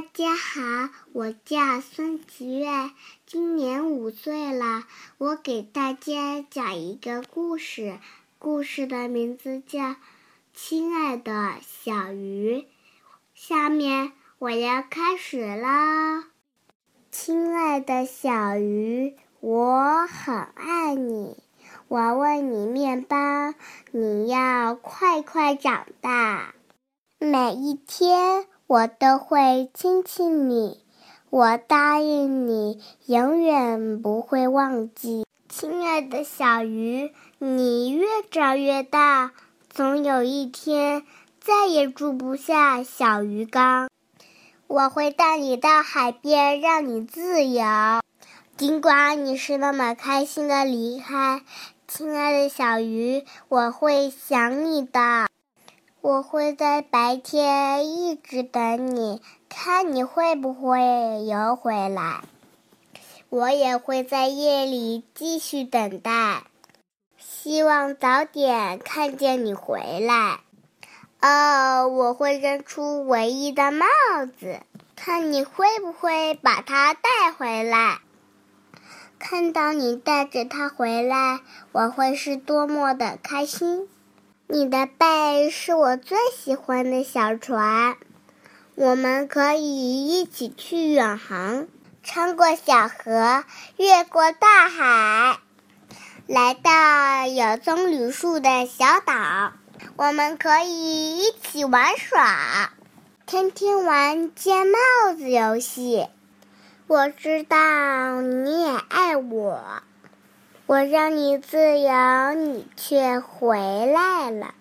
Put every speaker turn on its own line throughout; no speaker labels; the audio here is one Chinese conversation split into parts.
大家好，我叫孙吉月，今年五岁了。我给大家讲一个故事，故事的名字叫《亲爱的小鱼》。下面我要开始啦。亲爱的小鱼，我很爱你。我喂你面包，你要快快长大。每一天。我都会亲亲你，我答应你，永远不会忘记。亲爱的小鱼，你越长越大，总有一天再也住不下小鱼缸。我会带你到海边，让你自由。尽管你是那么开心的离开，亲爱的小鱼，我会想你的。我会在白天一直等你，看你会不会游回来。我也会在夜里继续等待，希望早点看见你回来。哦，我会扔出唯一的帽子，看你会不会把它带回来。看到你带着它回来，我会是多么的开心。你的背是我最喜欢的小船，我们可以一起去远航，穿过小河，越过大海，来到有棕榈树的小岛。我们可以一起玩耍，天天玩接帽子游戏。我知道你也爱我。我让你自由，你却回来了。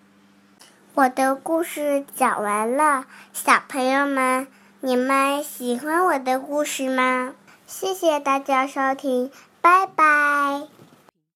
我的故事讲完了，小朋友们，你们喜欢我的故事吗？谢谢大家收听，拜拜。